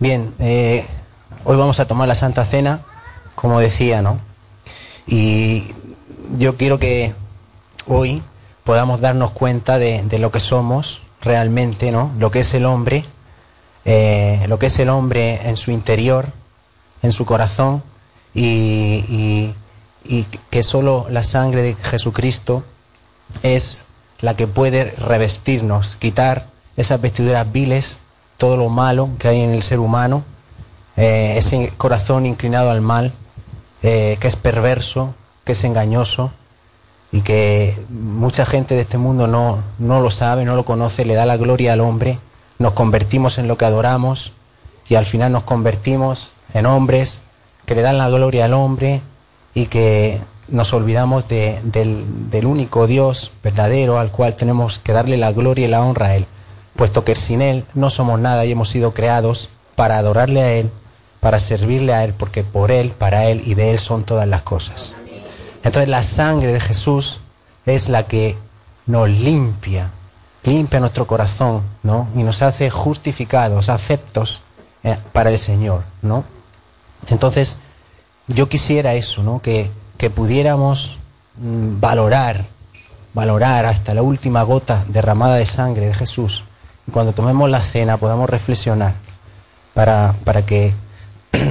Bien, eh, hoy vamos a tomar la Santa Cena, como decía, ¿no? Y yo quiero que hoy podamos darnos cuenta de, lo que somos realmente, ¿no? Lo que es el hombre, eh, lo que es el hombre en su interior, en su corazón, y, y que solo la sangre de Jesucristo es la que puede revestirnos, quitar esas vestiduras viles, todo lo malo que hay en el ser humano, eh, ese corazón inclinado al mal, eh, que es perverso, que es engañoso y que mucha gente de este mundo no, no lo sabe, no lo conoce, le da la gloria al hombre, nos convertimos en lo que adoramos y al final nos convertimos en hombres que le dan la gloria al hombre y que nos olvidamos del, del, único Dios verdadero al cual tenemos que darle la gloria y la honra a Él, puesto que sin Él no somos nada y hemos sido creados para adorarle a Él, para servirle a Él, porque por Él, para Él y de Él son todas las cosas. Entonces la sangre de Jesús es la que nos limpia, limpia nuestro corazón, ¿no? Y nos hace justificados, aceptos eh, para el Señor, ¿no? Entonces, yo quisiera eso, ¿no? Que, que pudiéramos mm, valorar, valorar hasta la última gota derramada de sangre de Jesús. Cuando tomemos la cena podamos reflexionar para, para que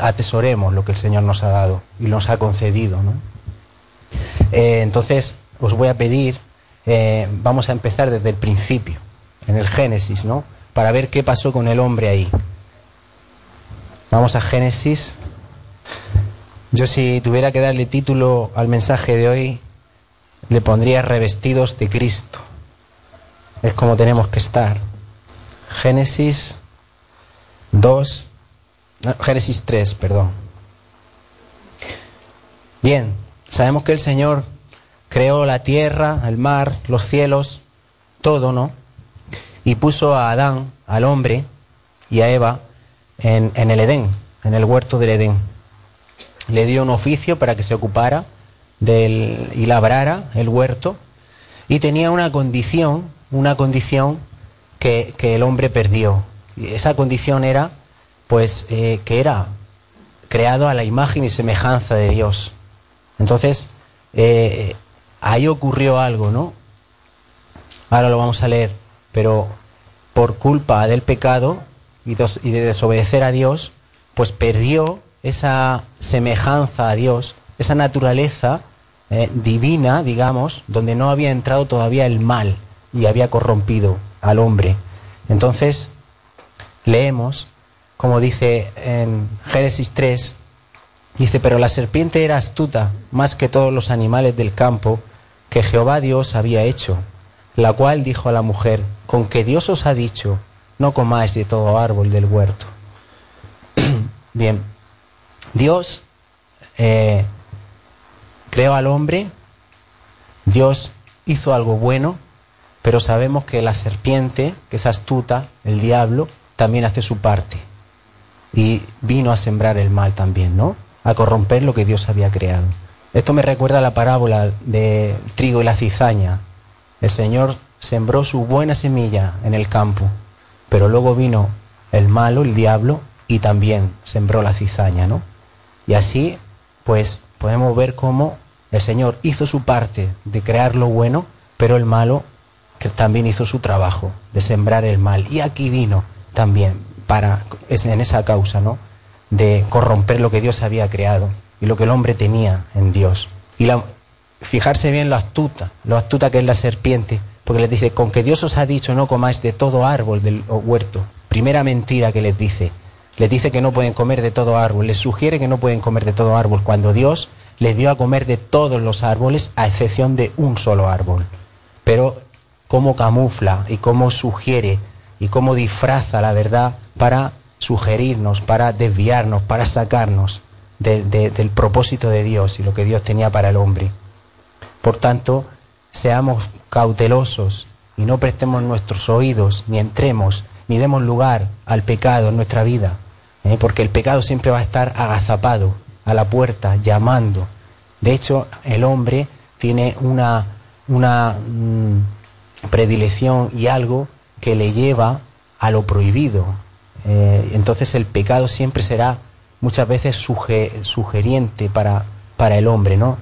atesoremos lo que el Señor nos ha dado y nos ha concedido. Eh, entonces, os voy a pedir, eh, vamos a empezar desde el principio, en el Génesis, ¿no? Para ver qué pasó con el hombre ahí. Vamos a Génesis yo si tuviera que darle título al mensaje de hoy, le pondría revestidos de Cristo. Es como tenemos que estar. Génesis 2, Génesis 3, perdón. Bien, sabemos que el Señor creó la tierra, el mar, los cielos, todo, ¿no? Y puso a Adán, al hombre, y a Eva en, en el Edén, en el huerto del Edén le dio un oficio para que se ocupara del, y labrara el huerto y tenía una condición, una condición que, el hombre perdió. Y esa condición era, pues, eh, que era creado a la imagen y semejanza de Dios. Entonces, eh, ahí ocurrió algo, ¿no? Ahora lo vamos a leer, pero por culpa del pecado y de desobedecer a Dios, pues perdió esa semejanza a Dios, esa naturaleza eh, divina, digamos, donde no había entrado todavía el mal y había corrompido al hombre. Entonces, leemos, como dice en Génesis 3, dice, pero la serpiente era astuta más que todos los animales del campo que Jehová Dios había hecho, la cual dijo a la mujer, con que Dios os ha dicho, no comáis de todo árbol del huerto. Bien, Dios eh, creó al hombre, Dios hizo algo bueno, pero sabemos que la serpiente, que es astuta, el diablo, también hace su parte. Y vino a sembrar el mal también, ¿no? A corromper lo que Dios había creado. Esto me recuerda a la parábola de trigo y la cizaña. El Señor sembró su buena semilla en el campo, pero luego vino el malo, el diablo, y también sembró la cizaña, ¿no? Y así, pues podemos ver cómo el Señor hizo su parte de crear lo bueno, pero el malo también hizo su trabajo de sembrar el mal. Y aquí vino también para en esa causa, ¿no? De corromper lo que Dios había creado y lo que el hombre tenía en Dios. Y la, fijarse bien lo astuta, lo astuta que es la serpiente, porque les dice, con que Dios os ha dicho no comáis de todo árbol del huerto. Primera mentira que les dice, les dice que no pueden comer de todo árbol, les sugiere que no pueden comer de todo árbol, cuando Dios les dio a comer de todos los árboles a excepción de un solo árbol. Pero cómo camufla y cómo sugiere y cómo disfraza la verdad para sugerirnos, para desviarnos, para sacarnos del propósito de Dios y lo que Dios tenía para el hombre. Por tanto, seamos cautelosos y no prestemos nuestros oídos, ni entremos, ni demos lugar al pecado en nuestra vida, ¿eh? porque el pecado siempre va a estar agazapado a la puerta, llamando. De hecho, el hombre tiene una, una mm, predilección y algo que le lleva a lo prohibido. Eh, entonces el pecado siempre será muchas veces sugeriente para, para el hombre, ¿no?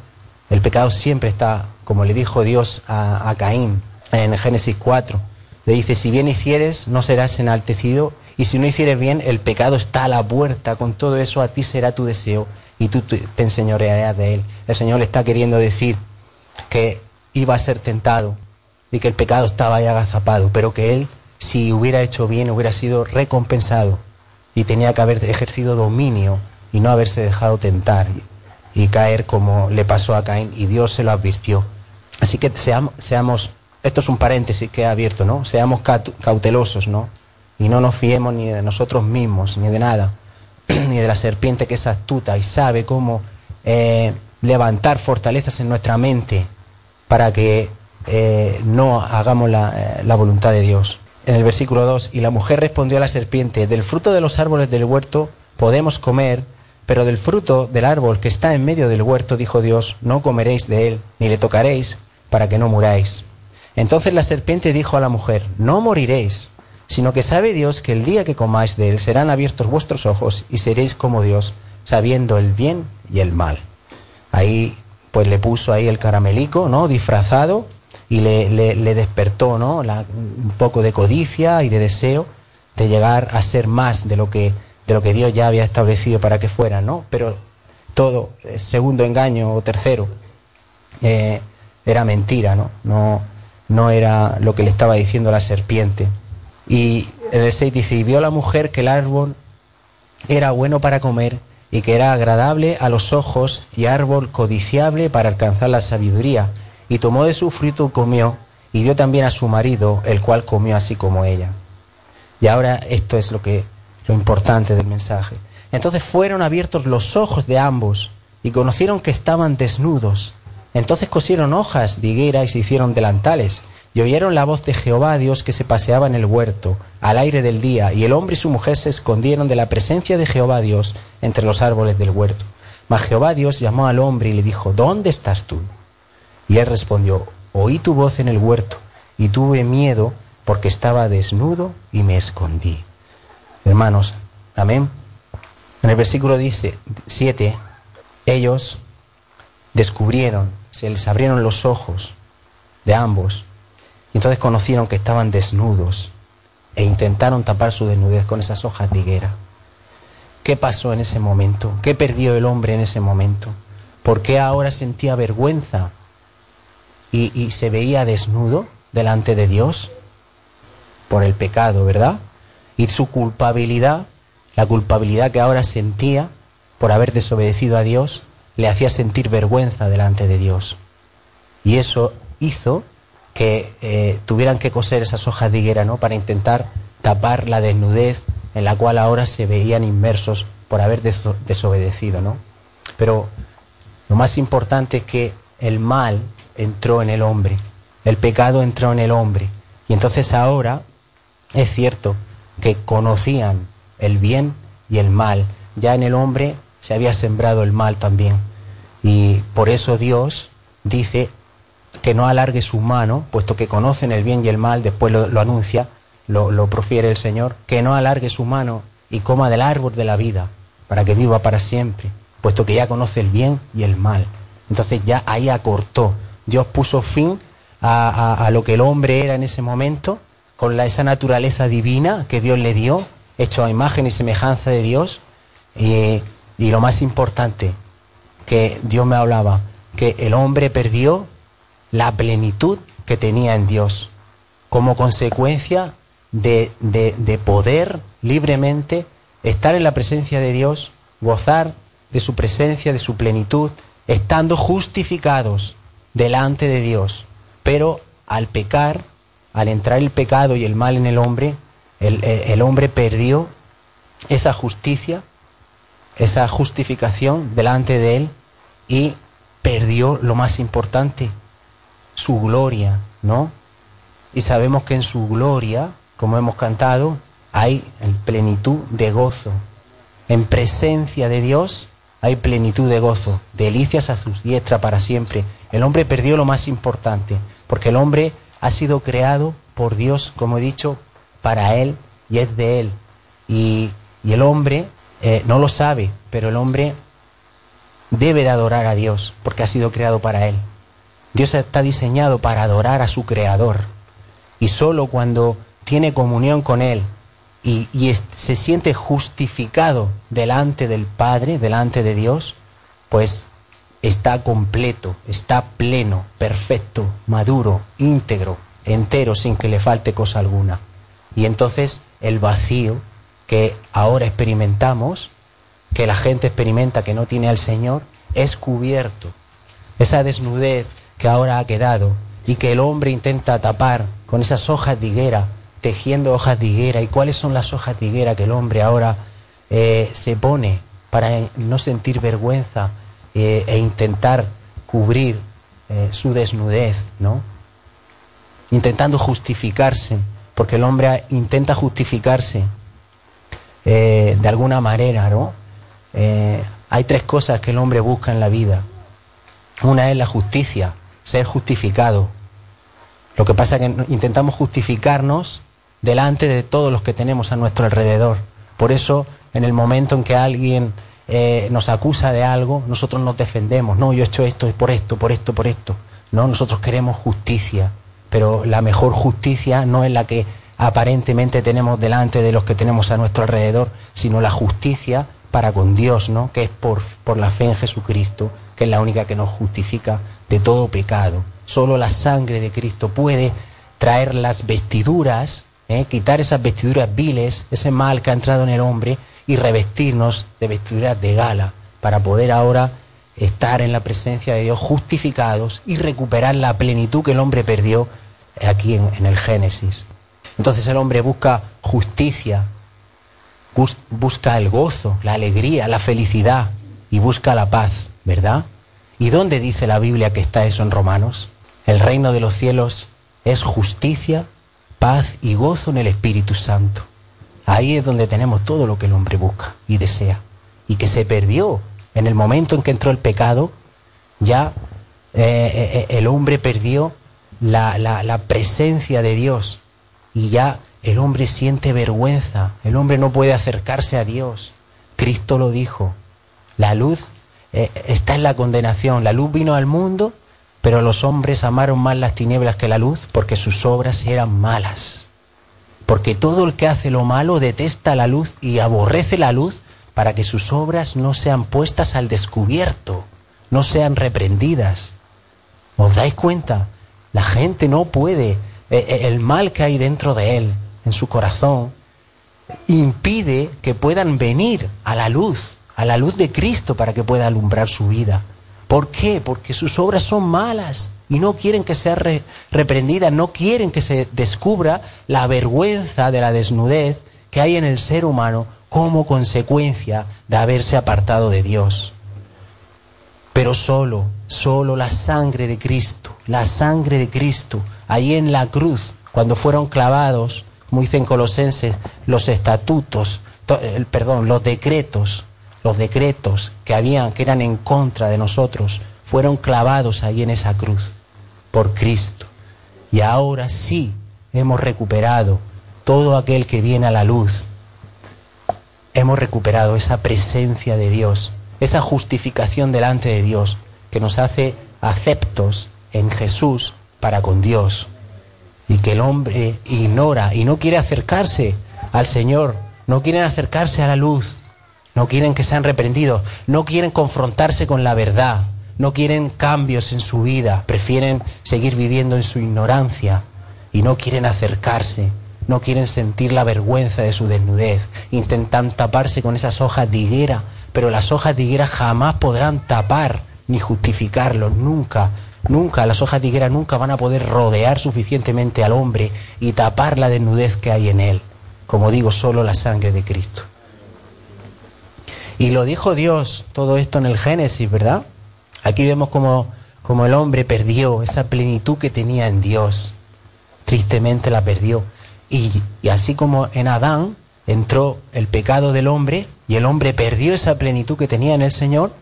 El pecado siempre está, como le dijo Dios a, a Caín en Génesis 4, le dice, si bien hicieres, no serás enaltecido, y si no hicieres bien, el pecado está a la puerta, con todo eso a ti será tu deseo, y tú te enseñorearás de él. El Señor le está queriendo decir que iba a ser tentado, y que el pecado estaba ahí agazapado, pero que él, si hubiera hecho bien, hubiera sido recompensado, y tenía que haber ejercido dominio, y no haberse dejado tentar, y caer como le pasó a Caín, y Dios se lo advirtió. Así que seamos, seamos esto es un paréntesis que he abierto, ¿no? Seamos cautelosos, ¿no? Y no nos fiemos ni de nosotros mismos, ni de nada, ni de la serpiente que es astuta y sabe cómo eh, levantar fortalezas en nuestra mente para que eh, no hagamos la, eh, la voluntad de Dios. En el versículo 2, y la mujer respondió a la serpiente, del fruto de los árboles del huerto podemos comer, pero del fruto del árbol que está en medio del huerto, dijo Dios, no comeréis de él, ni le tocaréis, para que no muráis. Entonces la serpiente dijo a la mujer, no moriréis, sino que sabe Dios que el día que comáis de él serán abiertos vuestros ojos y seréis como Dios, sabiendo el bien y el mal. Ahí pues le puso ahí el caramelico, ¿no? Disfrazado y le, le, despertó, ¿no? un poco de codicia y de deseo de llegar a ser más de lo que, de lo que Dios ya había establecido para que fuera, ¿no? Pero todo, eh, segundo engaño o tercero, eh, era mentira, ¿no? No, no era lo que le estaba diciendo la serpiente. Y el 6 dice, y vio la mujer que el árbol era bueno para comer y que era agradable a los ojos y árbol codiciable para alcanzar la sabiduría. Y tomó de su fruto y comió, y dio también a su marido, el cual comió así como ella. Y ahora esto es lo que lo importante del mensaje. Entonces fueron abiertos los ojos de ambos y conocieron que estaban desnudos entonces cosieron hojas de higuera y se hicieron delantales, y oyeron la voz de Jehová Dios que se paseaba en el huerto, al aire del día, y el hombre y su mujer se escondieron de la presencia de Jehová Dios entre los árboles del huerto. Mas Jehová Dios llamó al hombre y le dijo, ¿Dónde estás tú? Y él respondió, Oí tu voz en el huerto, y tuve miedo porque estaba desnudo y me escondí. Hermanos, amén. En el versículo dice 7, ellos descubrieron se les abrieron los ojos de ambos y entonces conocieron que estaban desnudos e intentaron tapar su desnudez con esas hojas de higuera. ¿Qué pasó en ese momento? ¿Qué perdió el hombre en ese momento? ¿Por qué ahora sentía vergüenza y, se veía desnudo delante de Dios? Por el pecado, ¿verdad? Y su culpabilidad, la culpabilidad que ahora sentía por haber desobedecido a Dios, le hacía sentir vergüenza delante de Dios. Y eso hizo que eh, tuvieran que coser esas hojas de higuera, ¿no? Para intentar tapar la desnudez en la cual ahora se veían inmersos por haber desobedecido, ¿no? Pero lo más importante es que el mal entró en el hombre, el pecado entró en el hombre. Y entonces ahora es cierto que conocían el bien y el mal. Ya en el hombre se había sembrado el mal también. Y por eso Dios dice que no alargue su mano, puesto que conocen el bien y el mal, después lo, anuncia, lo, lo, profiere el Señor, que no alargue su mano y coma del árbol de la vida, para que viva para siempre, puesto que ya conoce el bien y el mal. Entonces ya ahí acortó. Dios puso fin a, lo que el hombre era en ese momento, con esa naturaleza divina que Dios le dio, hecho a imagen y semejanza de Dios, y y lo más importante, que Dios me hablaba, que el hombre perdió la plenitud que tenía en Dios como consecuencia de, de, poder libremente estar en la presencia de Dios, gozar de su presencia, de su plenitud, estando justificados delante de Dios. Pero al pecar, al entrar el pecado y el mal en el hombre, el, hombre perdió esa justicia esa justificación delante de Él y perdió lo más importante, su gloria, ¿no? Y sabemos que en su gloria, como hemos cantado, hay plenitud de gozo. En presencia de Dios hay plenitud de gozo, delicias a sus diestra para siempre. El hombre perdió lo más importante, porque el hombre ha sido creado por Dios, como he dicho, para Él y es de Él Y, y el hombre eh, no lo sabe, pero el hombre debe de adorar a Dios porque ha sido creado para Él. Dios está diseñado para adorar a su Creador. Y solo cuando tiene comunión con Él y, se siente justificado delante del Padre, delante de Dios, pues está completo, está pleno, perfecto, maduro, íntegro, entero, sin que le falte cosa alguna. Y entonces el vacío que ahora experimentamos, que la gente experimenta que no tiene al Señor, es cubierto. Esa desnudez que ahora ha quedado y que el hombre intenta tapar con esas hojas de higuera, tejiendo hojas de higuera. ¿Y cuáles son las hojas de higuera que el hombre ahora eh, se pone para no sentir vergüenza eh, e intentar cubrir eh, su desnudez, ¿no? Intentando justificarse, porque el hombre intenta justificarse de alguna manera, ¿no? hay tres cosas que el hombre busca en la vida. Una es la justicia, ser justificado. Lo que pasa es que intentamos justificarnos delante de todos los que tenemos a nuestro alrededor. Por eso, en el momento en que alguien eh, nos acusa de algo, nosotros nos defendemos. No, yo he hecho esto por esto, por esto, por esto. No, nosotros queremos justicia, pero la mejor justicia no es la que aparentemente tenemos delante de los que tenemos a nuestro alrededor, sino la justicia para con Dios, ¿no? Que es por, por la fe en Jesucristo, que es la única que nos justifica de todo pecado. Solo la sangre de Cristo puede traer las vestiduras, ¿eh? quitar esas vestiduras viles, ese mal que ha entrado en el hombre y revestirnos de vestiduras de gala para poder ahora estar en la presencia de Dios justificados y recuperar la plenitud que el hombre perdió aquí en, en el Génesis. Entonces el hombre busca justicia, busca el gozo, la alegría, la felicidad y busca la paz, ¿verdad? ¿Y dónde dice la Biblia que está eso en Romanos? El reino de los cielos es justicia, paz y gozo en el Espíritu Santo. Ahí es donde tenemos todo lo que el hombre busca y desea. Y que se perdió en el momento en que entró el pecado, ya eh, eh, eh, el hombre perdió la, presencia de Dios y ya el hombre siente vergüenza, el hombre no puede acercarse a Dios. Cristo lo dijo, la luz está en la condenación. La luz vino al mundo, pero los hombres amaron más las tinieblas que la luz porque sus obras eran malas. Porque todo el que hace lo malo detesta la luz y aborrece la luz para que sus obras no sean puestas al descubierto, no sean reprendidas. ¿Os dais cuenta? La gente no puede, eh, eh, el mal que hay dentro de él, en su corazón, impide que puedan venir a la luz a la luz de Cristo para que pueda alumbrar su vida. ¿Por qué? Porque sus obras son malas y no quieren que sea reprendida, no quieren que se descubra la vergüenza de la desnudez que hay en el ser humano como consecuencia de haberse apartado de Dios. Pero solo, solo la sangre de Cristo, la sangre de Cristo, ahí en la cruz, cuando fueron clavados, como dicen Colosenses, los estatutos, perdón, los decretos los decretos que habían, que eran en contra de nosotros, fueron clavados ahí en esa cruz por Cristo. Y ahora sí hemos recuperado todo aquel que viene a la luz. Hemos recuperado esa presencia de Dios, esa justificación delante de Dios que nos hace aceptos en Jesús para con Dios. Y que el hombre ignora y no quiere acercarse al Señor, no quiere acercarse a la luz, no quieren que sean reprendidos, no quieren confrontarse con la verdad, no quieren cambios en su vida, prefieren seguir viviendo en su ignorancia. Y no quieren acercarse, no quieren sentir la vergüenza de su desnudez, intentan taparse con esas hojas de higuera, pero las hojas de higuera jamás podrán tapar ni justificarlo, nunca, nunca, las hojas de higuera nunca van a poder rodear suficientemente al hombre y tapar la desnudez que hay en él, como digo, solo la sangre de Cristo. Y lo dijo Dios, todo esto en el Génesis, ¿verdad? Aquí vemos como, el hombre perdió esa plenitud que tenía en Dios. Tristemente la perdió. Y, y así como en Adán entró el pecado del hombre y el hombre perdió esa plenitud que tenía en el Señor,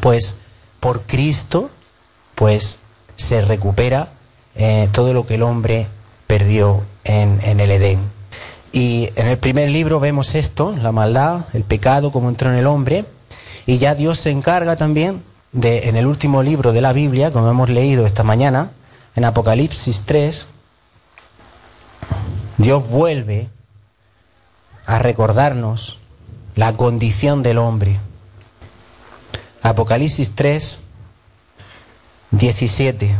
pues por Cristo, pues se recupera eh, todo lo que el hombre perdió en, en el Edén. Y en el primer libro vemos esto, la maldad, el pecado, como entró en el hombre. Y ya Dios se encarga también de, en el último libro de la Biblia, como hemos leído esta mañana, en Apocalipsis 3, Dios vuelve a recordarnos la condición del hombre. Apocalipsis 3, 17.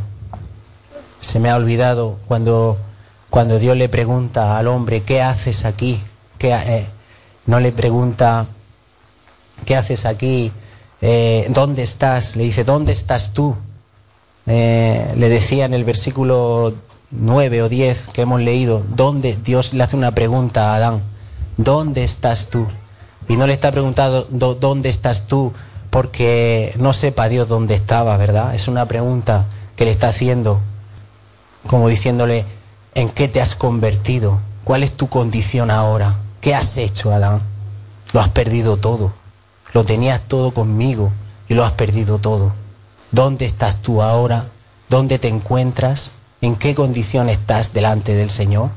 Se me ha olvidado cuando, cuando Dios le pregunta al hombre, ¿qué haces aquí? ¿Qué, eh, no le pregunta, ¿qué haces aquí? Eh, ¿Dónde estás? Le dice, ¿dónde estás tú? Eh, le decía en el versículo 9 o 10 que hemos leído, ¿dónde? Dios le hace una pregunta a Adán, ¿dónde estás tú? Y no le está preguntando, ¿dónde estás tú? Porque no sepa Dios dónde estaba, ¿verdad? Es una pregunta que le está haciendo, como diciéndole, ¿en qué te has convertido? ¿Cuál es tu condición ahora? ¿Qué has hecho, Adán? Lo has perdido todo. Lo tenías todo conmigo y lo has perdido todo. ¿Dónde estás tú ahora? ¿Dónde te encuentras? ¿En qué condición estás delante del Señor?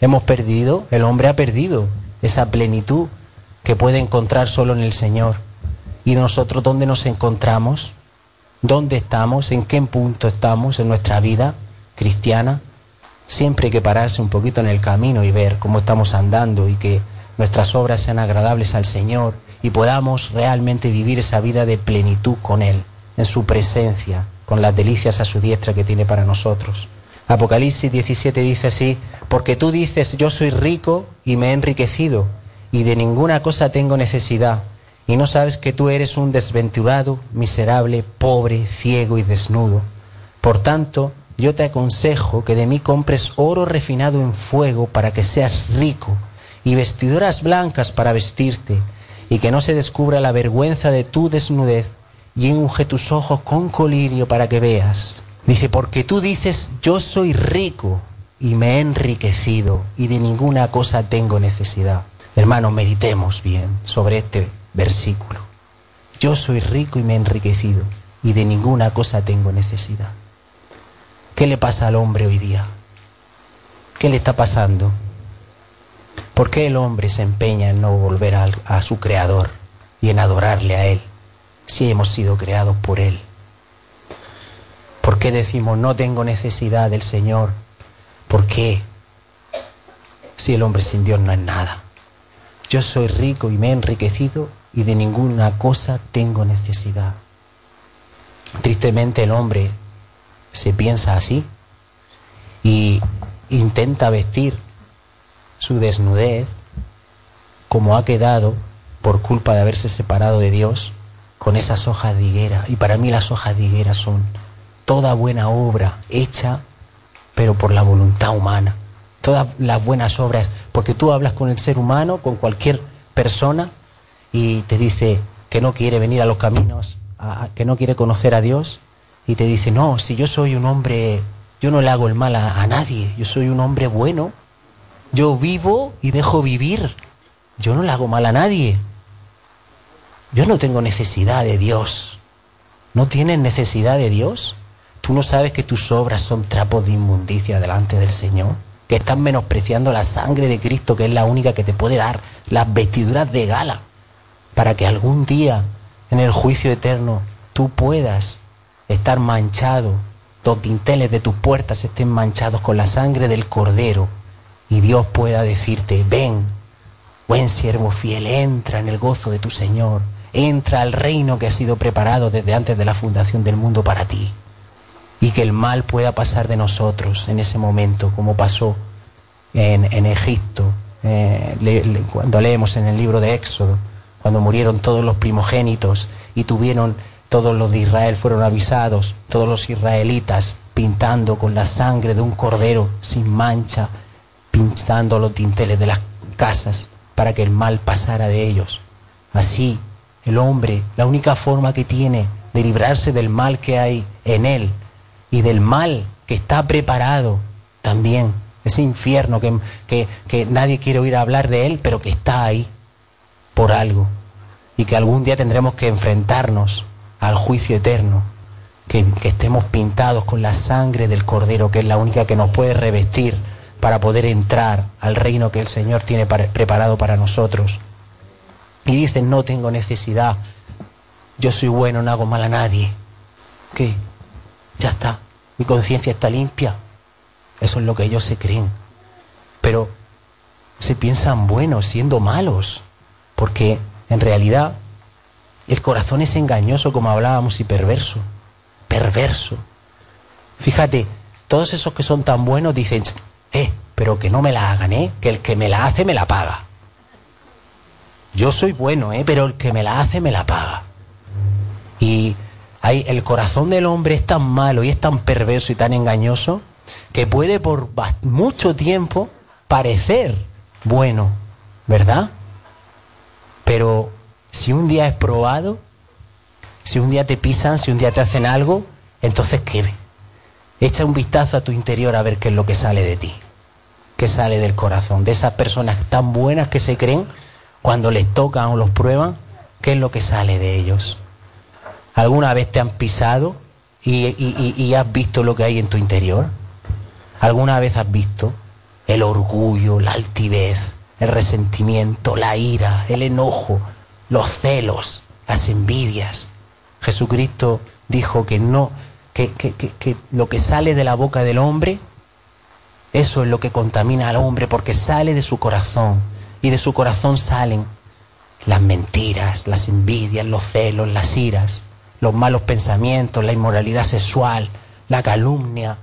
Hemos perdido, el hombre ha perdido esa plenitud que puede encontrar solo en el Señor. ¿Y nosotros dónde nos encontramos? ¿Dónde estamos? ¿En qué punto estamos en nuestra vida cristiana? Siempre hay que pararse un poquito en el camino y ver cómo estamos andando y que nuestras obras sean agradables al Señor y podamos realmente vivir esa vida de plenitud con Él, en su presencia, con las delicias a su diestra que tiene para nosotros. Apocalipsis 17 dice así, porque tú dices, yo soy rico y me he enriquecido, y de ninguna cosa tengo necesidad, y no sabes que tú eres un desventurado, miserable, pobre, ciego y desnudo. Por tanto, yo te aconsejo que de mí compres oro refinado en fuego para que seas rico, y vestiduras blancas para vestirte, y que no se descubra la vergüenza de tu desnudez, y unge tus ojos con colirio para que veas. Dice, porque tú dices, yo soy rico y me he enriquecido y de ninguna cosa tengo necesidad. Hermanos, meditemos bien sobre este versículo. Yo soy rico y me he enriquecido y de ninguna cosa tengo necesidad. ¿Qué le pasa al hombre hoy día? ¿Qué le está pasando? ¿Por qué el hombre se empeña en no volver a, su creador y en adorarle a él? si hemos sido creados por Él? ¿Por qué decimos no tengo necesidad del Señor? ¿Por qué? Si el hombre sin Dios no es nada. Yo soy rico y me he enriquecido y de ninguna cosa tengo necesidad. Tristemente el hombre se piensa así y intenta vestir su desnudez como ha quedado por culpa de haberse separado de Dios con esas hojas de higuera. Y para mí las hojas de higuera son toda buena obra hecha, pero por la voluntad humana. Todas las buenas obras, porque tú hablas con el ser humano, con cualquier persona, y te dice que no quiere venir a los caminos, que no quiere conocer a Dios, y te dice, no, si yo soy un hombre, yo no le hago el mal a, nadie, yo soy un hombre bueno, yo vivo y dejo vivir, yo no le hago mal a nadie. Yo no tengo necesidad de Dios. ¿No tienes necesidad de Dios? ¿Tú no sabes que tus obras son trapos de inmundicia delante del Señor? Que estás menospreciando la sangre de Cristo, que es la única que te puede dar las vestiduras de gala, para que algún día en el juicio eterno tú puedas estar manchado, los dinteles de tus puertas estén manchados con la sangre del Cordero y Dios pueda decirte, ven, buen siervo fiel, entra en el gozo de tu Señor entra al reino que ha sido preparado desde antes de la fundación del mundo para ti. Y que el mal pueda pasar de nosotros en ese momento, como pasó en, Egipto, eh, cuando leemos en el libro de Éxodo, cuando murieron todos los primogénitos y tuvieron, todos los de Israel fueron avisados, todos los israelitas pintando con la sangre de un cordero sin mancha, pintando los dinteles de las casas para que el mal pasara de ellos. Así el hombre, la única forma que tiene de librarse del mal que hay en él y del mal que está preparado también, ese infierno que, que, nadie quiere oír hablar de él, pero que está ahí por algo y que algún día tendremos que enfrentarnos al juicio eterno, que, que estemos pintados con la sangre del Cordero, que es la única que nos puede revestir para poder entrar al reino que el Señor tiene preparado para nosotros. Y dicen, no tengo necesidad, yo soy bueno, no hago mal a nadie. ¿Qué? Ya está, mi conciencia está limpia. Eso es lo que ellos se creen. Pero se piensan buenos siendo malos, porque en realidad el corazón es engañoso, como hablábamos, y perverso. Perverso. Fíjate, todos esos que son tan buenos dicen, eh, pero que no me la hagan, ¿eh? Que el que me la hace me la paga. Yo soy bueno, ¿eh? Pero el que me la hace me la paga. Y hay, el corazón del hombre es tan malo y es tan perverso y tan engañoso que puede por mucho tiempo parecer bueno, ¿verdad? Pero si un día es probado, si un día te pisan, si un día te hacen algo, entonces ¿qué? Echa un vistazo a tu interior a ver qué es lo que sale de ti, qué sale del corazón, de esas personas tan buenas que se creen, cuando les tocan o los prueban, qué es lo que sale de ellos. ¿Alguna vez te han pisado y, y has visto lo que hay en tu interior? ¿Alguna vez has visto el orgullo, la altivez, el resentimiento, la ira, el enojo, los celos, las envidias. Jesucristo dijo que no, que, que, lo que sale de la boca del hombre, eso es lo que contamina al hombre, porque sale de su corazón, y de su corazón salen las mentiras, las envidias, los celos, las iras, los malos pensamientos, la inmoralidad sexual, la calumnia,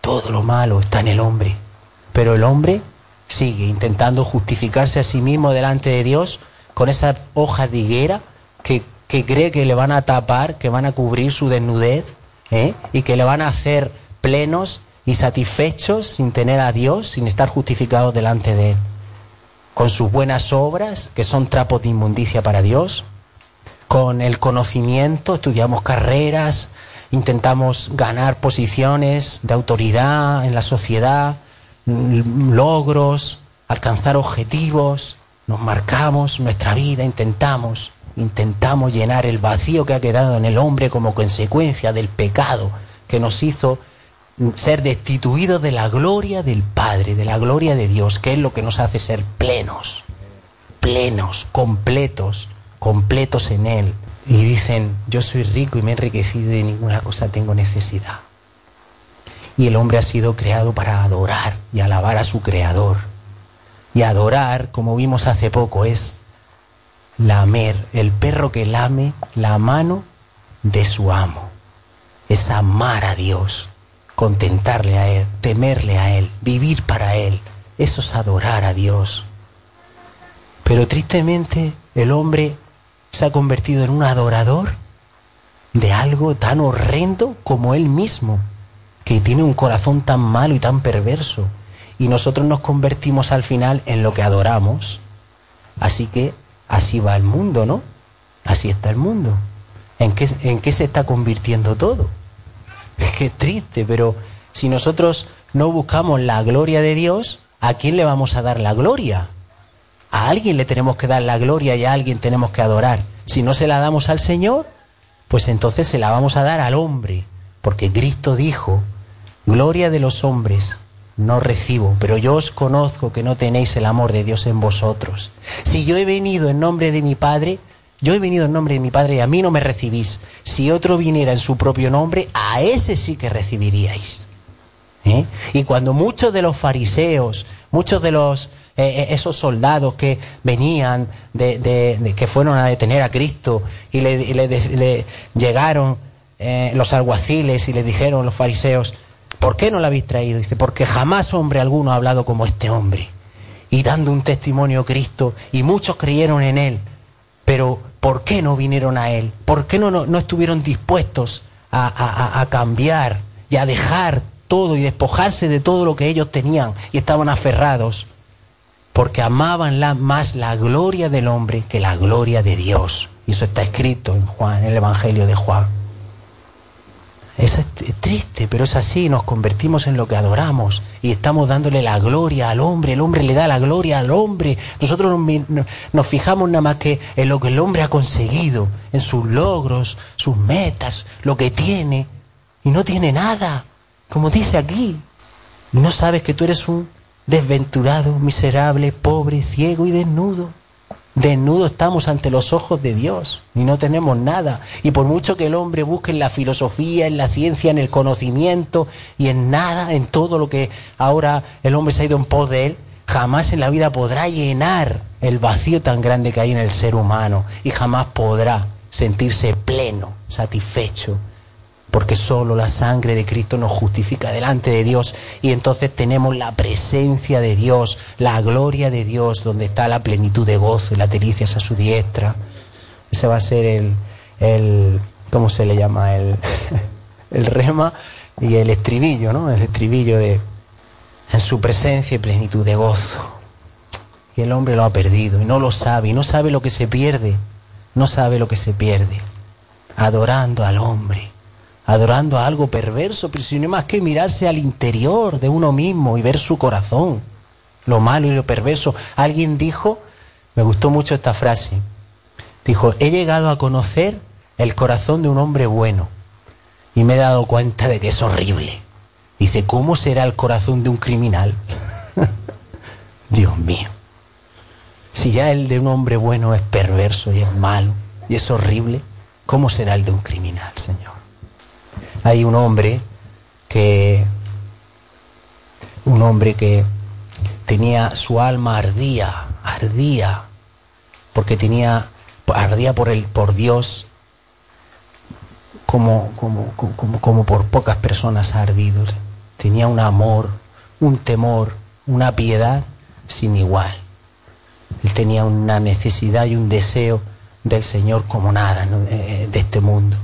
todo lo malo está en el hombre. Pero el hombre sigue intentando justificarse a sí mismo delante de Dios con esa hoja de higuera que, cree que le van a tapar, que van a cubrir su desnudez ¿eh? y que le van a hacer plenos y satisfechos sin tener a Dios, sin estar justificados delante de Él. Con sus buenas obras, que son trapos de inmundicia para Dios, con el conocimiento, estudiamos carreras, intentamos ganar posiciones de autoridad en la sociedad, logros, alcanzar objetivos, nos marcamos nuestra vida, intentamos, intentamos llenar el vacío que ha quedado en el hombre como consecuencia del pecado que nos hizo ser destituidos de la gloria del Padre, de la gloria de Dios, que es lo que nos hace ser plenos, plenos, completos, completos en Él. Y dicen, yo soy rico y me he enriquecido y de ninguna cosa tengo necesidad. Y el hombre ha sido creado para adorar y alabar a su Creador. Y adorar, como vimos hace poco, es lamer, el perro que lame la mano de su amo. Es amar a Dios, contentarle a Él, temerle a Él, vivir para Él. Eso es adorar a Dios. Pero tristemente el hombre se ha convertido en un adorador de algo tan horrendo como Él mismo que tiene un corazón tan malo y tan perverso. Y nosotros nos convertimos al final en lo que adoramos. Así que así va el mundo, ¿no? Así está el mundo. ¿En qué, en qué se está convirtiendo todo? Es que es triste, pero si nosotros no buscamos la gloria de Dios, ¿a quién le vamos a dar la gloria? A alguien le tenemos que dar la gloria y a alguien tenemos que adorar. Si no se la damos al Señor, pues entonces se la vamos a dar al hombre. Porque Cristo dijo Gloria de los hombres no recibo, pero yo os conozco que no tenéis el amor de Dios en vosotros. Si yo he venido en nombre de mi Padre, yo he venido en nombre de mi Padre y a mí no me recibís. Si otro viniera en su propio nombre, a ese sí que recibiríais. ¿Eh? Y cuando muchos de los fariseos, muchos de los eh, eh, esos soldados que venían de, que fueron a detener a Cristo y le, llegaron los alguaciles y le dijeron los fariseos, ¿Por qué no la habéis traído? Dice, porque jamás hombre alguno ha hablado como este hombre. Y dando un testimonio a Cristo, y muchos creyeron en él. Pero ¿por qué no vinieron a él? ¿Por qué no, no, estuvieron dispuestos a, cambiar y a dejar todo y despojarse de todo lo que ellos tenían y estaban aferrados? Porque amaban más la gloria del hombre que la gloria de Dios. Y eso está escrito en Juan, en el Evangelio de Juan. Es triste, pero es así, nos convertimos en lo que adoramos y estamos dándole la gloria al hombre, el hombre le da la gloria al hombre, nosotros nos, fijamos nada más que en lo que el hombre ha conseguido, en sus logros, sus metas, lo que tiene, y no tiene nada, como dice aquí. ¿No sabes que tú eres un desventurado, miserable, pobre, ciego y desnudo? Desnudo estamos ante los ojos de Dios y no tenemos nada. Y por mucho que el hombre busque en la filosofía, en la ciencia, en el conocimiento y en nada, en todo lo que ahora el hombre se ha ido en pos de él, jamás en la vida podrá llenar el vacío tan grande que hay en el ser humano y jamás podrá sentirse pleno, satisfecho, porque solo la sangre de Cristo nos justifica delante de Dios y entonces tenemos la presencia de Dios, la gloria de Dios, donde está la plenitud de gozo y las delicias a su diestra. Ese va a ser el, el ¿cómo se le llama? El, el rema y el estribillo, ¿no? El estribillo de en su presencia y plenitud de gozo. Y el hombre lo ha perdido y no lo sabe, y no sabe lo que se pierde, no sabe lo que se pierde, adorando al hombre adorando a algo perverso, pero si no más que mirarse al interior de uno mismo y ver su corazón, lo malo y lo perverso. Alguien dijo, me gustó mucho esta frase, dijo, he llegado a conocer el corazón de un hombre bueno y me he dado cuenta de que es horrible. Dice, ¿cómo será el corazón de un criminal? Dios mío. Si ya el de un hombre bueno es perverso y es malo y es horrible, ¿cómo será el de un criminal, Señor? Hay un hombre que un hombre que tenía su alma ardía, ardía, porque tenía ardía por el por Dios como, como, como, como por pocas personas ha. Tenía un amor, un temor, una piedad sin igual. Él tenía una necesidad y un deseo del Señor como nada eh, de este mundo.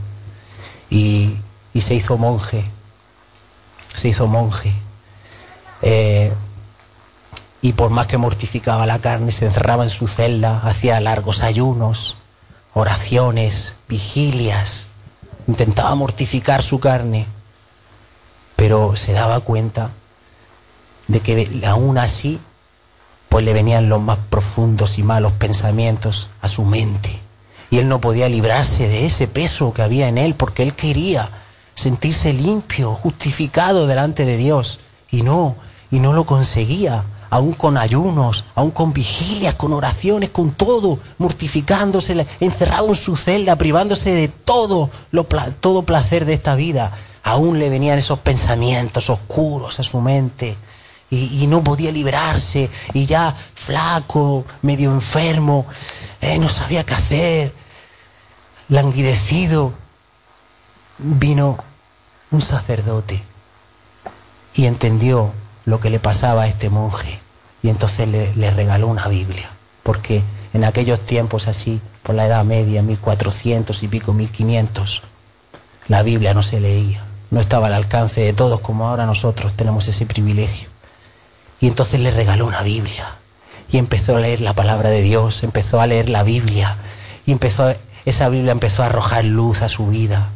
Y, y se hizo monje, se hizo monje. Eh, y por más que mortificaba la carne, se encerraba en su celda, hacía largos ayunos, oraciones, vigilias, intentaba mortificar su carne, pero se daba cuenta de que aún así, pues le venían los más profundos y malos pensamientos a su mente. Y él no podía librarse de ese peso que había en él porque él quería sentirse limpio, justificado delante de Dios. Y no, y no lo conseguía, aún con ayunos, aún con vigilias, con oraciones, con todo, mortificándose, encerrado en su celda, privándose de todo, lo, todo placer de esta vida. Aún le venían esos pensamientos oscuros a su mente. Y, no podía liberarse, y ya flaco, medio enfermo, eh, no sabía qué hacer, languidecido, vino un sacerdote y entendió lo que le pasaba a este monje y entonces le, regaló una Biblia, porque en aquellos tiempos así, por la Edad Media, 1400 y pico, 1500, la Biblia no se leía, no estaba al alcance de todos como ahora nosotros tenemos ese privilegio. Y entonces le regaló una Biblia y empezó a leer la palabra de Dios, empezó a leer la Biblia y empezó esa Biblia empezó a arrojar luz a su vida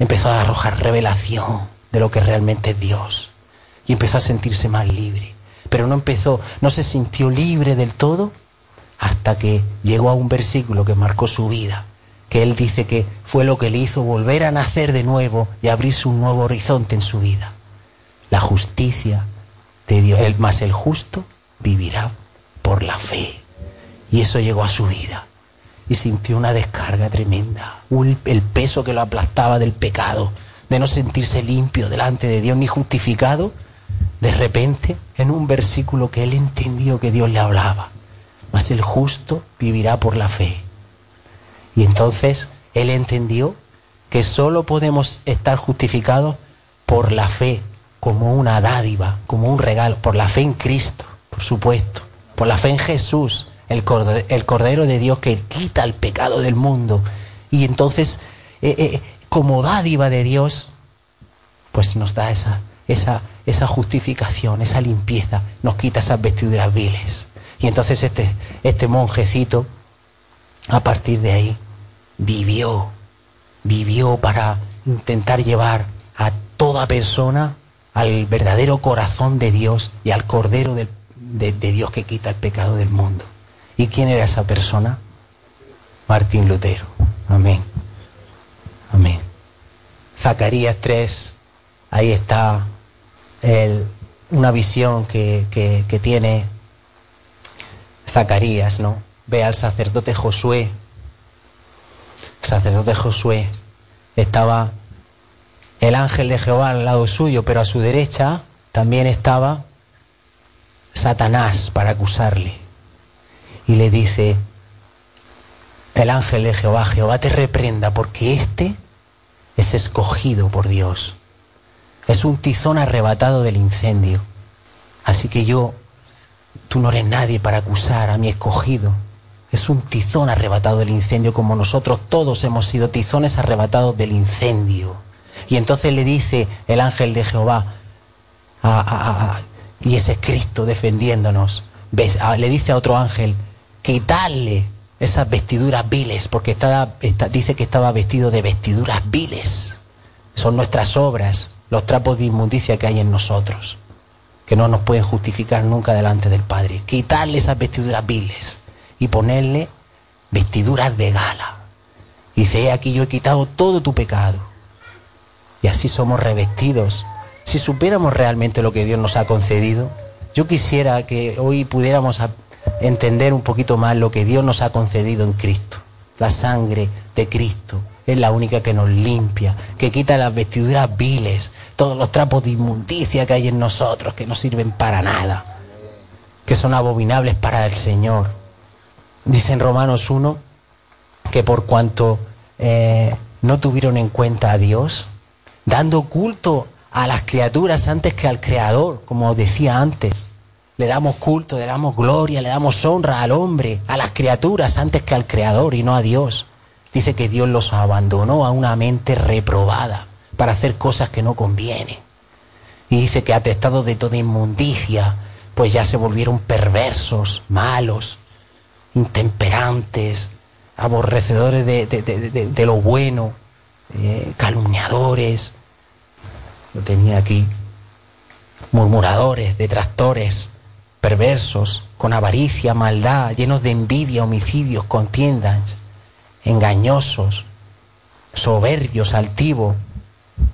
empezó a arrojar revelación de lo que realmente es Dios y empezó a sentirse más libre. Pero no empezó, no se sintió libre del todo hasta que llegó a un versículo que marcó su vida, que él dice que fue lo que le hizo volver a nacer de nuevo y abrirse un nuevo horizonte en su vida. La justicia de Dios, el más el justo vivirá por la fe. Y eso llegó a su vida y sintió una descarga tremenda, el peso que lo aplastaba del pecado, de no sentirse limpio delante de Dios ni justificado, de repente, en un versículo que él entendió que Dios le hablaba, mas el justo vivirá por la fe. Y entonces él entendió que solo podemos estar justificados por la fe, como una dádiva, como un regalo, por la fe en Cristo, por supuesto, por la fe en Jesús, el cordero, de Dios que quita el pecado del mundo. Y entonces, eh, eh, como dádiva de Dios, pues nos da esa, esa, esa justificación, esa limpieza, nos quita esas vestiduras viles. Y entonces este, este monjecito, a partir de ahí, vivió, vivió para intentar llevar a toda persona al verdadero corazón de Dios y al Cordero de, de Dios que quita el pecado del mundo. ¿Y quién era esa persona? Martín Lutero. Amén. Amén. Zacarías 3, ahí está el, una visión que, que tiene Zacarías, ¿no? Ve al sacerdote Josué. El sacerdote Josué estaba el ángel de Jehová al lado suyo, pero a su derecha también estaba Satanás para acusarle. Y le dice, el ángel de Jehová, Jehová te reprenda porque este es escogido por Dios. Es un tizón arrebatado del incendio. Así que yo, tú no eres nadie para acusar a mi escogido. Es un tizón arrebatado del incendio como nosotros todos hemos sido tizones arrebatados del incendio. Y entonces le dice el ángel de Jehová, y ese Cristo defendiéndonos, le dice a otro ángel, quitarle esas vestiduras viles, porque dice que estaba vestido de vestiduras viles. Son nuestras obras, los trapos de inmundicia que hay en nosotros, que no nos pueden justificar nunca delante del Padre. Quitarle esas vestiduras viles y ponerle vestiduras de gala. Dice, he aquí yo he quitado todo tu pecado. Y así somos revestidos. Si supiéramos realmente lo que Dios nos ha concedido, yo quisiera que hoy pudiéramos entender un poquito más lo que Dios nos ha concedido en Cristo. La sangre de Cristo es la única que nos limpia, que quita las vestiduras viles, todos los trapos de inmundicia que hay en nosotros, que no sirven para nada, que son abominables para el Señor. Dice en Romanos 1 que por cuanto eh, no tuvieron en cuenta a Dios, dando culto a las criaturas antes que al Creador, como decía antes, le damos culto, le damos gloria, le damos honra al hombre, a las criaturas antes que al Creador y no a Dios. Dice que Dios los abandonó a una mente reprobada para hacer cosas que no convienen. Y dice que atestados de toda inmundicia, pues ya se volvieron perversos, malos, intemperantes, aborrecedores de, lo bueno, eh, calumniadores. Lo tenía aquí. Murmuradores, detractores, perversos, con avaricia, maldad, llenos de envidia, homicidios, contiendas, engañosos, soberbios, altivos,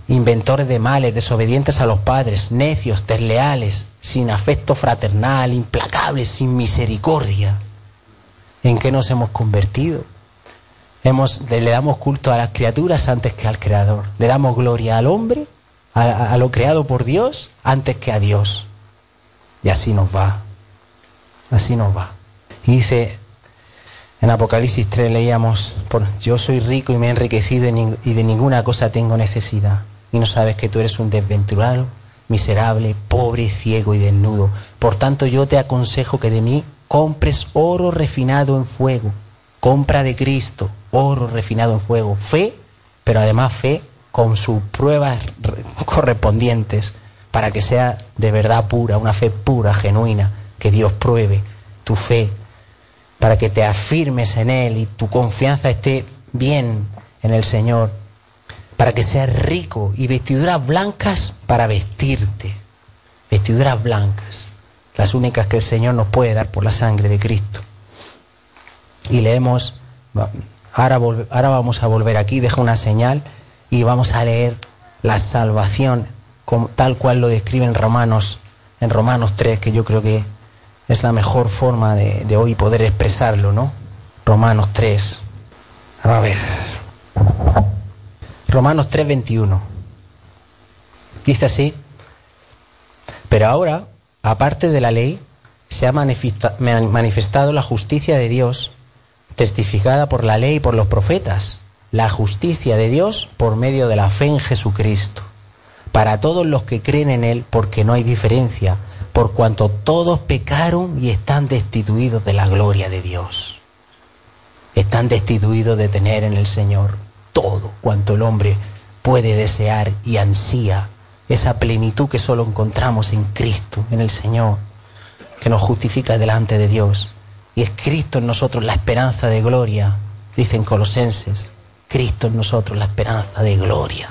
inventores de males, desobedientes a los padres, necios, desleales, sin afecto fraternal, implacables, sin misericordia. ¿En qué nos hemos convertido? Hemos, le damos culto a las criaturas antes que al Creador. Le damos gloria al hombre, a lo creado por Dios, antes que a Dios. Y así nos va. Así nos va. Y dice, en Apocalipsis 3 leíamos, yo soy rico y me he enriquecido y de ninguna cosa tengo necesidad. Y no sabes que tú eres un desventurado, miserable, pobre, ciego y desnudo. Por tanto yo te aconsejo que de mí compres oro refinado en fuego. Compra de Cristo, oro refinado en fuego. Fe, pero además fe con sus pruebas correspondientes para que sea de verdad pura, una fe pura, genuina, que Dios pruebe tu fe, para que te afirmes en Él y tu confianza esté bien en el Señor, para que seas rico y vestiduras blancas para vestirte, vestiduras blancas, las únicas que el Señor nos puede dar por la sangre de Cristo. Y leemos, ahora, ahora vamos a volver aquí, deja una señal y vamos a leer la salvación tal cual lo describe en Romanos, en Romanos 3, que yo creo que es la mejor forma de, hoy poder expresarlo, ¿no? Romanos 3. A ver. Romanos 3, 21. Dice así. Pero ahora, aparte de la ley, se ha manifestado la justicia de Dios, testificada por la ley y por los profetas. La justicia de Dios por medio de la fe en Jesucristo para todos los que creen en Él, porque no hay diferencia, por cuanto todos pecaron y están destituidos de la gloria de Dios. Están destituidos de tener en el Señor todo cuanto el hombre puede desear y ansía, esa plenitud que solo encontramos en Cristo, en el Señor, que nos justifica delante de Dios. Y es Cristo en nosotros la esperanza de gloria, dicen Colosenses, Cristo en nosotros la esperanza de gloria.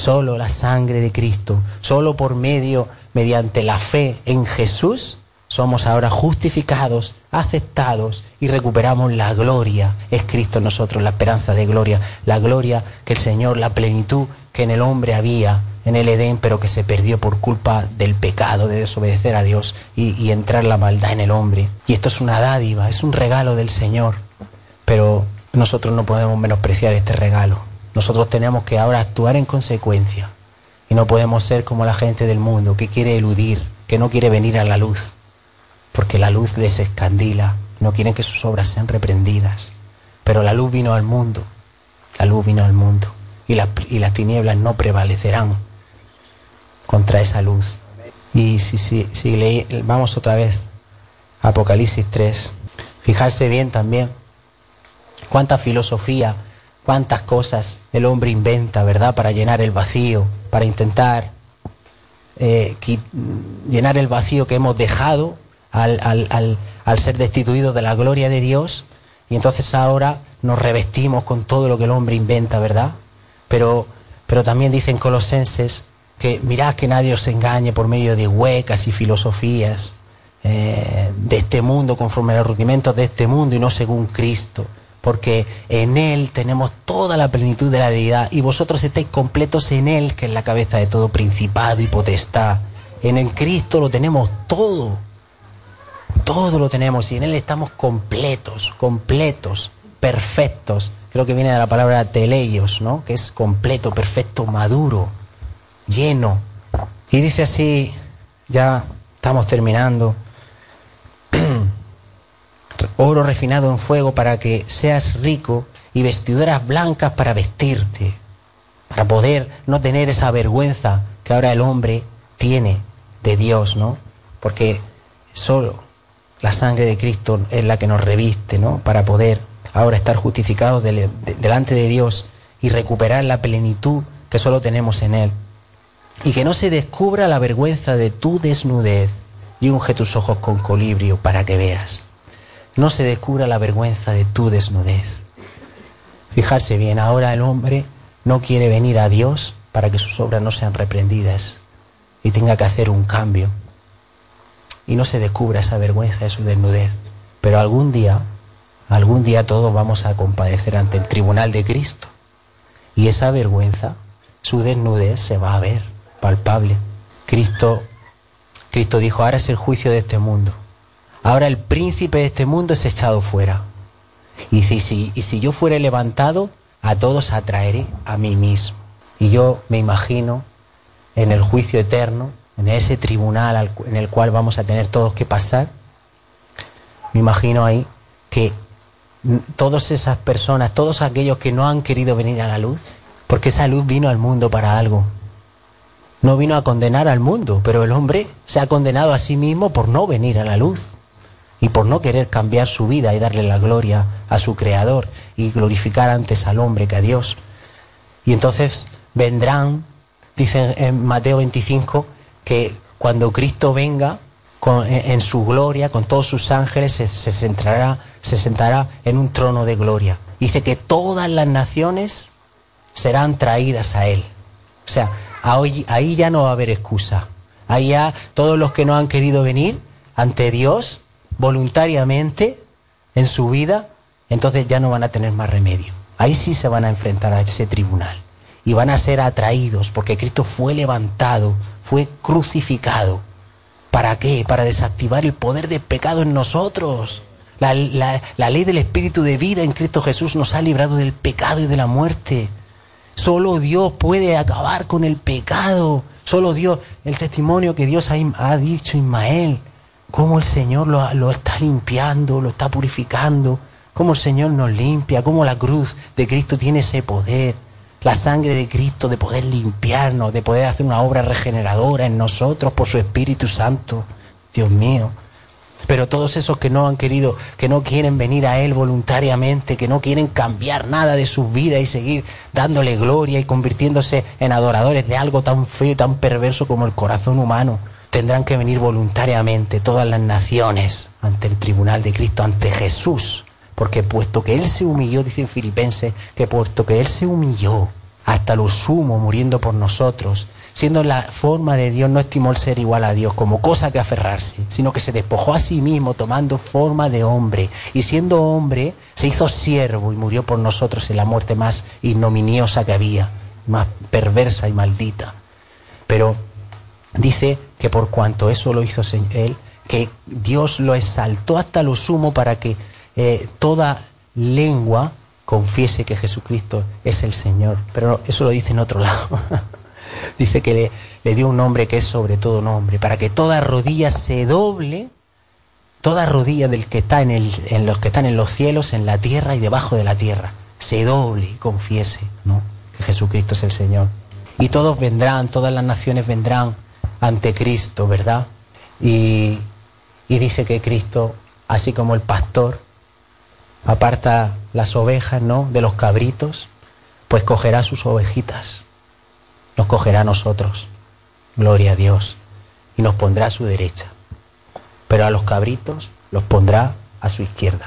Solo la sangre de Cristo, solo por medio, mediante la fe en Jesús, somos ahora justificados, aceptados y recuperamos la gloria. Es Cristo en nosotros, la esperanza de gloria, la gloria que el Señor, la plenitud que en el hombre había en el Edén, pero que se perdió por culpa del pecado, de desobedecer a Dios y, y entrar la maldad en el hombre. Y esto es una dádiva, es un regalo del Señor, pero nosotros no podemos menospreciar este regalo. Nosotros tenemos que ahora actuar en consecuencia y no podemos ser como la gente del mundo que quiere eludir, que no quiere venir a la luz porque la luz les escandila, no quieren que sus obras sean reprendidas. Pero la luz vino al mundo, la luz vino al mundo, y, las tinieblas no prevalecerán contra esa luz. Y si, si, si vamos otra vez Apocalipsis 3, fijarse bien también cuánta filosofía, cuántas cosas el hombre inventa, ¿verdad?, para llenar el vacío, para intentar eh, llenar el vacío que hemos dejado al, ser destituidos de la gloria de Dios y entonces ahora nos revestimos con todo lo que el hombre inventa, ¿verdad? Pero, pero también dicen Colosenses que mirad que nadie os engañe por medio de huecas y filosofías eh, de este mundo, conforme a los rudimentos de este mundo y no según Cristo, porque en Él tenemos toda la plenitud de la deidad y vosotros estáis completos en Él, que es la cabeza de todo principado y potestad. En el Cristo lo tenemos todo todo lo tenemos y en Él estamos completos, completos, perfectos. Creo que viene de la palabra teleios, ¿no? Que es completo, perfecto, maduro, lleno. Y dice así, ya estamos terminando. Oro refinado en fuego para que seas rico y vestiduras blancas para vestirte, para poder no tener esa vergüenza que ahora el hombre tiene de Dios, ¿no? Porque solo la sangre de Cristo es la que nos reviste, ¿no? Para poder ahora estar justificados delante de Dios y recuperar la plenitud que solo tenemos en Él. Y que no se descubra la vergüenza de tu desnudez y unge tus ojos con colibrio para que veas. No se descubra la vergüenza de tu desnudez. Fijarse bien, ahora el hombre no quiere venir a Dios para que sus obras no sean reprendidas y tenga que hacer un cambio y no se descubra esa vergüenza de su desnudez. Pero algún día, algún día todos vamos a compadecer ante el tribunal de Cristo. Y esa vergüenza, su desnudez se va a ver palpable. Cristo, Cristo dijo, ahora es el juicio de este mundo. Ahora el príncipe de este mundo es echado fuera. Y si, si yo fuera levantado, a todos atraeré a mí mismo. Y yo me imagino en el juicio eterno en ese tribunal en el cual vamos a tener todos que pasar, me imagino ahí que todas esas personas, todos aquellos que no han querido venir a la luz, porque esa luz vino al mundo para algo. No vino a condenar al mundo, pero el hombre se ha condenado a sí mismo por no venir a la luz y por no querer cambiar su vida y darle la gloria a su creador y glorificar antes al hombre que a Dios. Y entonces vendrán, dice en Mateo 25, que cuando Cristo venga en, su gloria, con todos sus ángeles, se, sentará, se sentará en un trono de gloria. Dice que todas las naciones serán traídas a Él. O sea, ahí, ahí ya no va a haber excusa. Ahí ya todos los que no han querido venir ante Dios voluntariamente en su vida, entonces ya no van a tener más remedio. Ahí sí se van a enfrentar a ese tribunal y van a ser atraídos porque Cristo fue levantado fue crucificado. ¿Para qué? Para desactivar el poder del pecado en nosotros. La, ley del Espíritu de vida en Cristo Jesús nos ha librado del pecado y de la muerte. Solo Dios puede acabar con el pecado. Solo Dios, el testimonio que Dios ha, dicho Ismael, cómo el Señor lo, lo, está limpiando, lo está purificando, cómo el Señor nos limpia, cómo la cruz de Cristo tiene ese poder la sangre de Cristo, de poder limpiarnos, de poder hacer una obra regeneradora en nosotros por su Espíritu Santo. Dios mío. Pero todos esos que no han querido, que no quieren venir a Él voluntariamente, que no quieren cambiar nada de su vida y seguir dándole gloria y convirtiéndose en adoradores de algo tan feo y tan perverso como el corazón humano, tendrán que venir voluntariamente todas las naciones ante el tribunal de Cristo, ante Jesús, porque puesto que Él se humilló, dice en Filipenses, que puesto que Él se humilló hasta lo sumo, muriendo por nosotros, siendo la forma de Dios, no estimó el ser igual a Dios como cosa que aferrarse, sino que se despojó a sí mismo tomando forma de hombre, y siendo hombre se hizo siervo y murió por nosotros en la muerte más ignominiosa que había, más perversa y maldita. Pero dice que por cuanto eso lo hizo él, que Dios lo exaltó hasta lo sumo para que eh, toda lengua confiese que Jesucristo es el Señor. Pero eso lo dice en otro lado. dice que le, dio un nombre que es sobre todo nombre, para que toda rodilla se doble, toda rodilla del que está en, el, en los que están en los cielos, en la tierra y debajo de la tierra, se doble y confiese ¿no? que Jesucristo es el Señor. Y todos vendrán, todas las naciones vendrán ante Cristo, ¿verdad? Y, y dice que Cristo, así como el pastor, aparta las ovejas, ¿no? De los cabritos, pues cogerá sus ovejitas, nos cogerá a nosotros, gloria a Dios, y nos pondrá a su derecha. Pero a los cabritos los pondrá a su izquierda.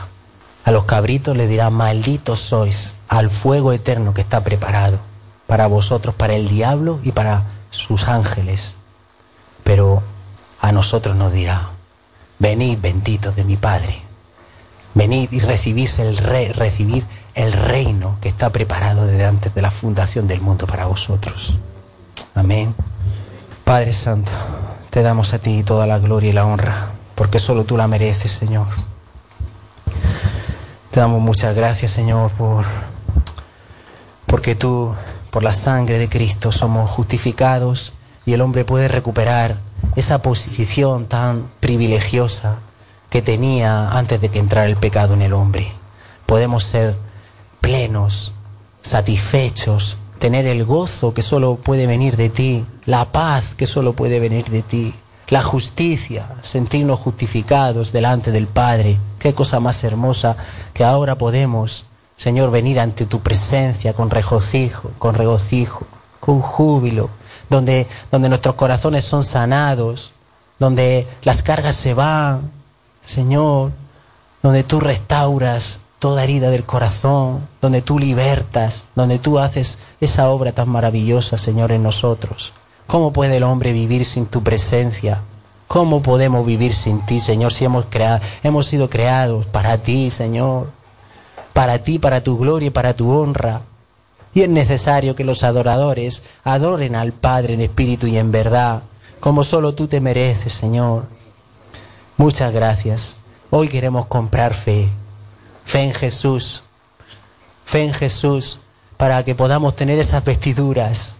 A los cabritos le dirá, malditos sois al fuego eterno que está preparado para vosotros, para el diablo y para sus ángeles pero a nosotros nos dirá, venid benditos de mi Padre, venid y recibís el recibir el reino que está preparado desde antes de la fundación del mundo para vosotros. Amén. Padre Santo, te damos a ti toda la gloria y la honra, porque solo tú la mereces, Señor. Te damos muchas gracias, Señor, por porque tú, por la sangre de Cristo, somos justificados y el hombre puede recuperar esa posición tan privilegiosa que tenía antes de que entrara el pecado en el hombre. Podemos ser plenos, satisfechos, tener el gozo que solo puede venir de ti, la paz que solo puede venir de ti, la justicia, sentirnos justificados delante del Padre. Qué cosa más hermosa que ahora podemos, Señor, venir ante tu presencia con regocijo, con regocijo, con júbilo, donde, donde nuestros corazones son sanados, donde las cargas se van, Señor, donde tú restauras toda herida del corazón, donde tú libertas, donde tú haces esa obra tan maravillosa, Señor, en nosotros. ¿Cómo puede el hombre vivir sin tu presencia? ¿Cómo podemos vivir sin ti, Señor, si hemos, creado, hemos sido creados para ti, Señor? Para ti, para tu gloria y para tu honra. Y es necesario que los adoradores adoren al Padre en espíritu y en verdad, como solo tú te mereces, Señor. Muchas gracias. Hoy queremos comprar fe, fe en Jesús, fe en Jesús, para que podamos tener esas vestiduras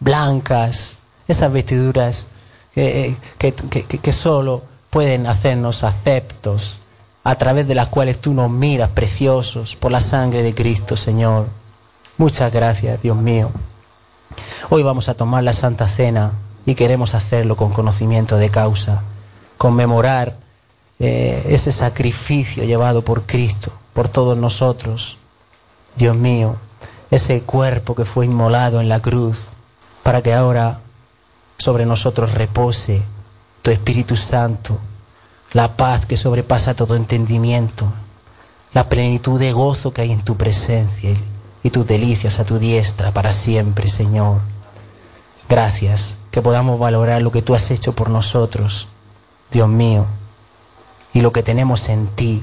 blancas, esas vestiduras que, que, que solo pueden hacernos aceptos, a través de las cuales tú nos miras preciosos por la sangre de Cristo, Señor. Muchas gracias, Dios mío. Hoy vamos a tomar la Santa Cena y queremos hacerlo con conocimiento de causa, conmemorar eh, ese sacrificio llevado por Cristo, por todos nosotros. Dios mío, ese cuerpo que fue inmolado en la cruz, para que ahora sobre nosotros repose tu Espíritu Santo, la paz que sobrepasa todo entendimiento, la plenitud de gozo que hay en tu presencia y tus delicias a tu diestra para siempre, Señor. Gracias, que podamos valorar lo que tú has hecho por nosotros, Dios mío, y lo que tenemos en ti.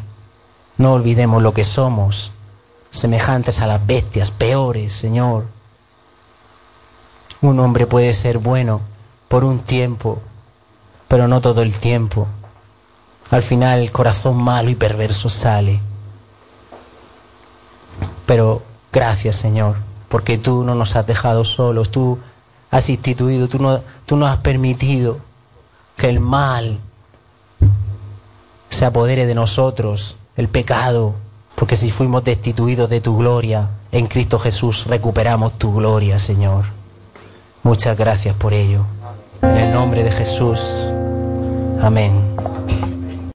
No olvidemos lo que somos, semejantes a las bestias, peores, Señor. Un hombre puede ser bueno por un tiempo, pero no todo el tiempo. Al final el corazón malo y perverso sale. Pero Gracias, Señor, porque tú no nos has dejado solos, tú has instituido, tú no, tú no has permitido que el mal se apodere de nosotros, el pecado, porque si fuimos destituidos de tu gloria, en Cristo Jesús recuperamos tu gloria, Señor. Muchas gracias por ello. En el nombre de Jesús. Amén.